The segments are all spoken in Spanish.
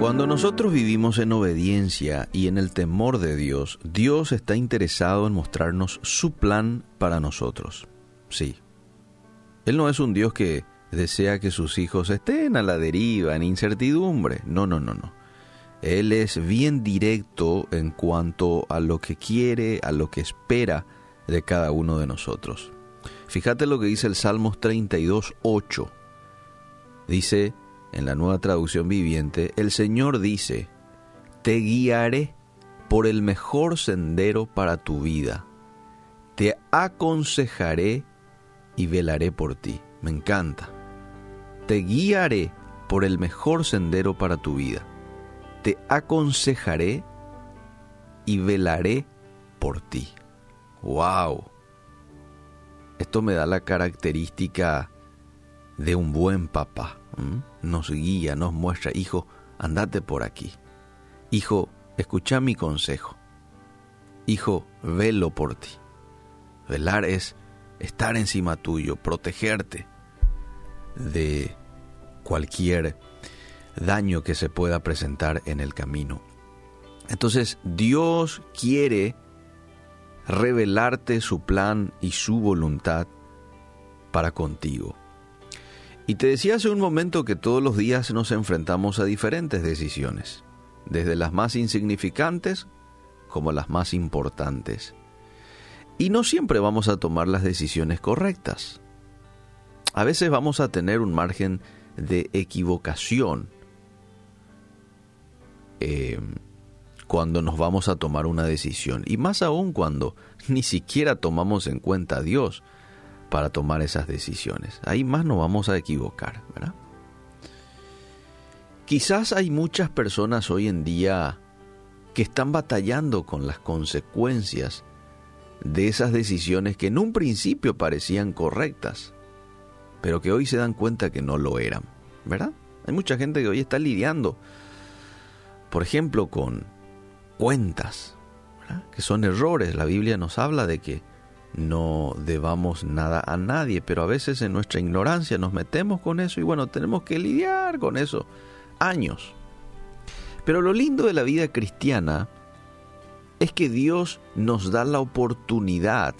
Cuando nosotros vivimos en obediencia y en el temor de Dios, Dios está interesado en mostrarnos su plan para nosotros. Sí. Él no es un Dios que desea que sus hijos estén a la deriva, en incertidumbre. No, no, no, no. Él es bien directo en cuanto a lo que quiere, a lo que espera de cada uno de nosotros. Fíjate lo que dice el Salmos 32, 8. Dice, en la nueva traducción viviente, el Señor dice, te guiaré por el mejor sendero para tu vida, te aconsejaré y velaré por ti. Me encanta. Te guiaré por el mejor sendero para tu vida, te aconsejaré y velaré por ti. ¡Wow! Esto me da la característica de un buen papá nos guía, nos muestra, hijo, andate por aquí. Hijo, escucha mi consejo. Hijo, velo por ti. Velar es estar encima tuyo, protegerte de cualquier daño que se pueda presentar en el camino. Entonces Dios quiere revelarte su plan y su voluntad para contigo. Y te decía hace un momento que todos los días nos enfrentamos a diferentes decisiones, desde las más insignificantes como las más importantes. Y no siempre vamos a tomar las decisiones correctas. A veces vamos a tener un margen de equivocación eh, cuando nos vamos a tomar una decisión. Y más aún cuando ni siquiera tomamos en cuenta a Dios para tomar esas decisiones. Ahí más nos vamos a equivocar, ¿verdad? Quizás hay muchas personas hoy en día que están batallando con las consecuencias de esas decisiones que en un principio parecían correctas, pero que hoy se dan cuenta que no lo eran, ¿verdad? Hay mucha gente que hoy está lidiando, por ejemplo, con cuentas, que son errores. La Biblia nos habla de que no debamos nada a nadie, pero a veces en nuestra ignorancia nos metemos con eso y bueno, tenemos que lidiar con eso años. Pero lo lindo de la vida cristiana es que Dios nos da la oportunidad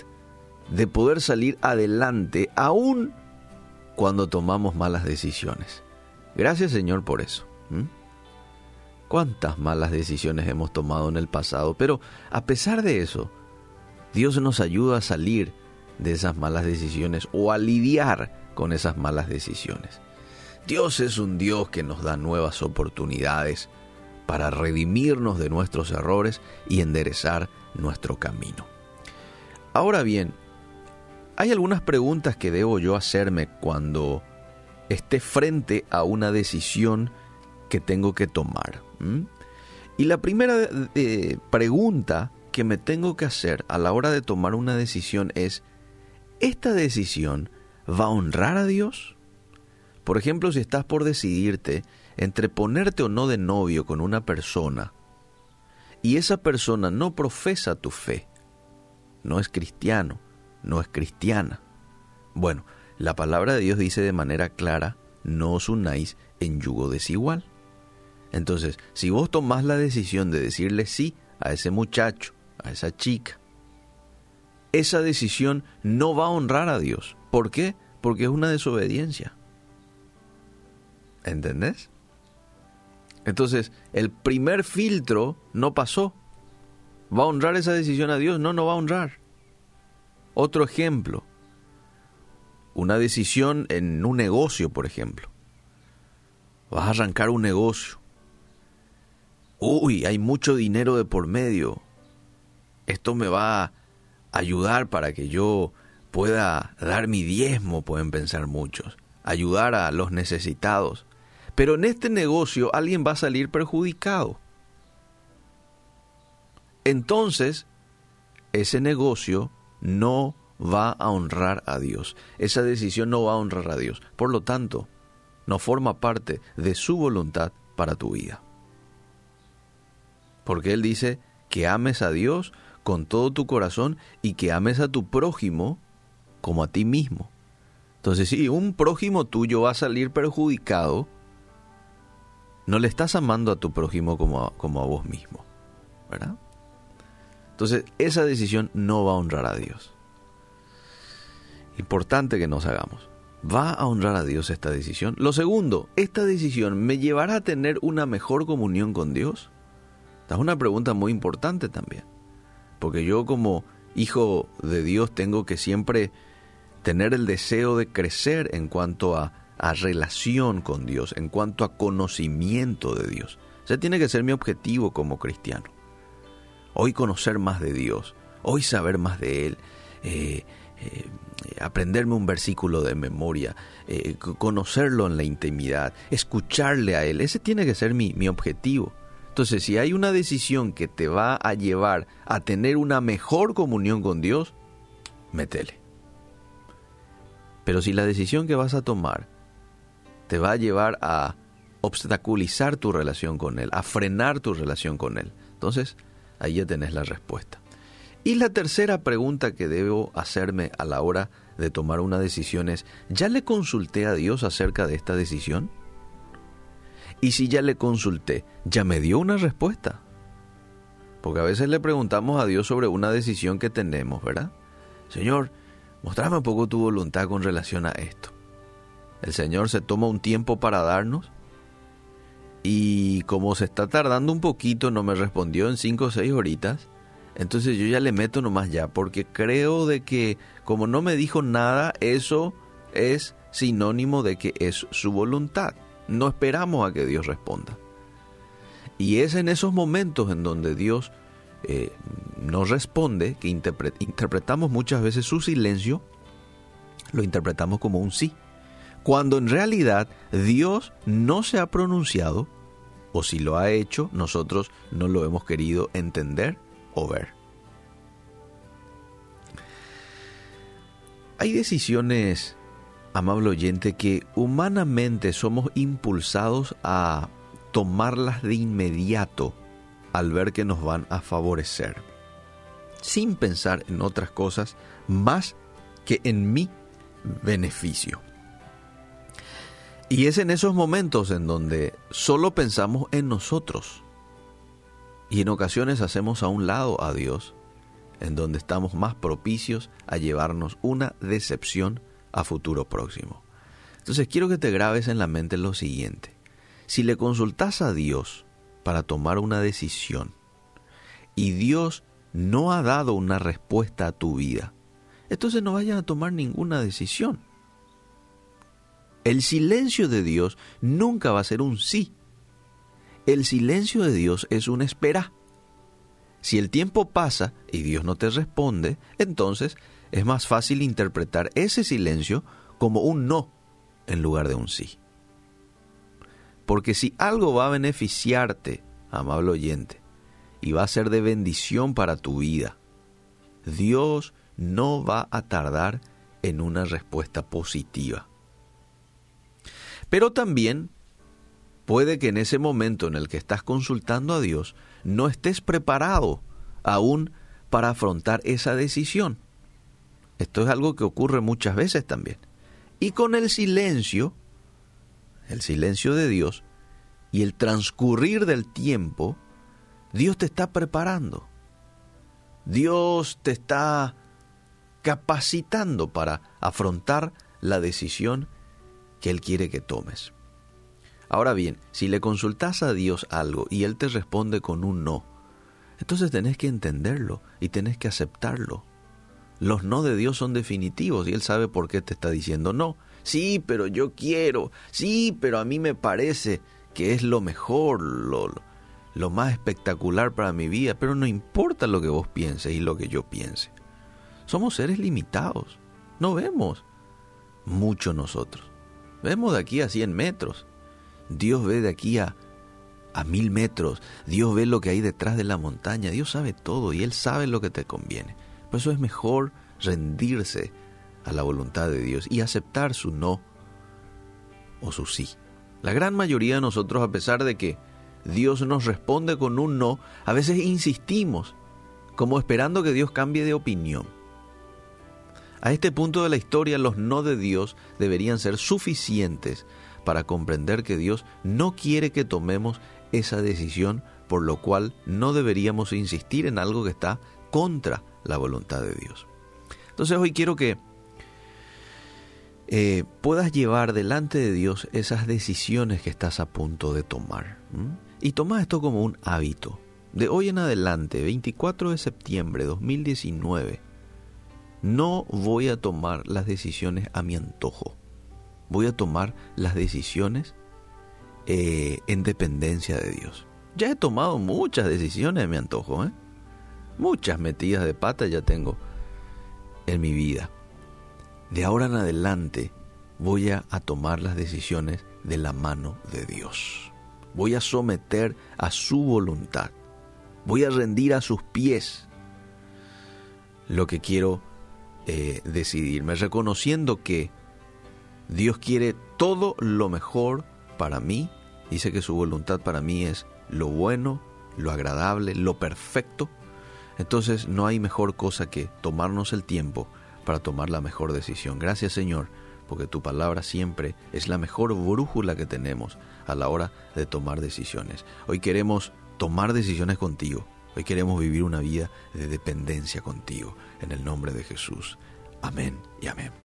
de poder salir adelante aún cuando tomamos malas decisiones. Gracias Señor por eso. ¿Cuántas malas decisiones hemos tomado en el pasado? Pero a pesar de eso, Dios nos ayuda a salir de esas malas decisiones o a lidiar con esas malas decisiones. Dios es un Dios que nos da nuevas oportunidades para redimirnos de nuestros errores y enderezar nuestro camino. Ahora bien, hay algunas preguntas que debo yo hacerme cuando esté frente a una decisión que tengo que tomar. Y la primera eh, pregunta que me tengo que hacer a la hora de tomar una decisión es, ¿esta decisión va a honrar a Dios? Por ejemplo, si estás por decidirte entre ponerte o no de novio con una persona y esa persona no profesa tu fe, no es cristiano, no es cristiana. Bueno, la palabra de Dios dice de manera clara, no os unáis en yugo desigual. Entonces, si vos tomás la decisión de decirle sí a ese muchacho, a esa chica. Esa decisión no va a honrar a Dios. ¿Por qué? Porque es una desobediencia. ¿Entendés? Entonces, el primer filtro no pasó. ¿Va a honrar esa decisión a Dios? No, no va a honrar. Otro ejemplo. Una decisión en un negocio, por ejemplo. Vas a arrancar un negocio. Uy, hay mucho dinero de por medio esto me va a ayudar para que yo pueda dar mi diezmo, pueden pensar muchos, ayudar a los necesitados. Pero en este negocio alguien va a salir perjudicado. Entonces, ese negocio no va a honrar a Dios. Esa decisión no va a honrar a Dios. Por lo tanto, no forma parte de su voluntad para tu vida. Porque Él dice que ames a Dios con todo tu corazón y que ames a tu prójimo como a ti mismo. Entonces, si un prójimo tuyo va a salir perjudicado, no le estás amando a tu prójimo como a, como a vos mismo. ¿Verdad? Entonces, esa decisión no va a honrar a Dios. Importante que nos hagamos. ¿Va a honrar a Dios esta decisión? Lo segundo, ¿esta decisión me llevará a tener una mejor comunión con Dios? Esta es una pregunta muy importante también. Porque yo como hijo de Dios tengo que siempre tener el deseo de crecer en cuanto a, relación con Dios, en cuanto a conocimiento de Dios. Ese tiene que ser mi objetivo como cristiano. Hoy conocer más de Dios, hoy saber más de Él, eh, eh, aprenderme un versículo de memoria, eh, conocerlo en la intimidad, escucharle a Él. Ese tiene que ser mi, mi objetivo. Entonces, si hay una decisión que te va a llevar a tener una mejor comunión con Dios, métele. Pero si la decisión que vas a tomar te va a llevar a obstaculizar tu relación con Él, a frenar tu relación con Él, entonces ahí ya tenés la respuesta. Y la tercera pregunta que debo hacerme a la hora de tomar una decisión es, ¿ya le consulté a Dios acerca de esta decisión? Y si ya le consulté, ¿ya me dio una respuesta? Porque a veces le preguntamos a Dios sobre una decisión que tenemos, ¿verdad? Señor, mostrame un poco tu voluntad con relación a esto. El Señor se toma un tiempo para darnos y como se está tardando un poquito, no me respondió en cinco o seis horitas, entonces yo ya le meto nomás ya, porque creo de que como no me dijo nada, eso es sinónimo de que es su voluntad. No esperamos a que Dios responda. Y es en esos momentos en donde Dios eh, nos responde, que interpretamos muchas veces su silencio, lo interpretamos como un sí. Cuando en realidad Dios no se ha pronunciado, o si lo ha hecho, nosotros no lo hemos querido entender o ver. Hay decisiones amable oyente, que humanamente somos impulsados a tomarlas de inmediato al ver que nos van a favorecer, sin pensar en otras cosas más que en mi beneficio. Y es en esos momentos en donde solo pensamos en nosotros y en ocasiones hacemos a un lado a Dios, en donde estamos más propicios a llevarnos una decepción a futuro próximo. Entonces quiero que te grabes en la mente lo siguiente. Si le consultas a Dios para tomar una decisión y Dios no ha dado una respuesta a tu vida, entonces no vayan a tomar ninguna decisión. El silencio de Dios nunca va a ser un sí. El silencio de Dios es una espera. Si el tiempo pasa y Dios no te responde, entonces es más fácil interpretar ese silencio como un no en lugar de un sí. Porque si algo va a beneficiarte, amable oyente, y va a ser de bendición para tu vida, Dios no va a tardar en una respuesta positiva. Pero también puede que en ese momento en el que estás consultando a Dios no estés preparado aún para afrontar esa decisión. Esto es algo que ocurre muchas veces también. Y con el silencio, el silencio de Dios y el transcurrir del tiempo, Dios te está preparando. Dios te está capacitando para afrontar la decisión que Él quiere que tomes. Ahora bien, si le consultas a Dios algo y Él te responde con un no, entonces tenés que entenderlo y tenés que aceptarlo. Los no de Dios son definitivos y Él sabe por qué te está diciendo no. Sí, pero yo quiero. Sí, pero a mí me parece que es lo mejor, lo, lo más espectacular para mi vida. Pero no importa lo que vos pienses y lo que yo piense. Somos seres limitados. No vemos mucho nosotros. Vemos de aquí a 100 metros. Dios ve de aquí a, a mil metros. Dios ve lo que hay detrás de la montaña. Dios sabe todo y Él sabe lo que te conviene. Por eso es mejor rendirse a la voluntad de Dios y aceptar su no o su sí. La gran mayoría de nosotros, a pesar de que Dios nos responde con un no, a veces insistimos, como esperando que Dios cambie de opinión. A este punto de la historia, los no de Dios deberían ser suficientes para comprender que Dios no quiere que tomemos esa decisión, por lo cual no deberíamos insistir en algo que está contra la voluntad de Dios. Entonces hoy quiero que eh, puedas llevar delante de Dios esas decisiones que estás a punto de tomar. Y toma esto como un hábito. De hoy en adelante, 24 de septiembre de 2019, no voy a tomar las decisiones a mi antojo. Voy a tomar las decisiones eh, en dependencia de Dios. Ya he tomado muchas decisiones a mi antojo. ¿eh? Muchas metidas de pata ya tengo en mi vida. De ahora en adelante voy a, tomar las decisiones de la mano de Dios. Voy a someter a su voluntad. Voy a rendir a sus pies lo que quiero eh, decidirme, reconociendo que Dios quiere todo lo mejor para mí. Dice que su voluntad para mí es lo bueno, lo agradable, lo perfecto. Entonces no hay mejor cosa que tomarnos el tiempo para tomar la mejor decisión. Gracias Señor, porque tu palabra siempre es la mejor brújula que tenemos a la hora de tomar decisiones. Hoy queremos tomar decisiones contigo. Hoy queremos vivir una vida de dependencia contigo, en el nombre de Jesús. Amén y amén.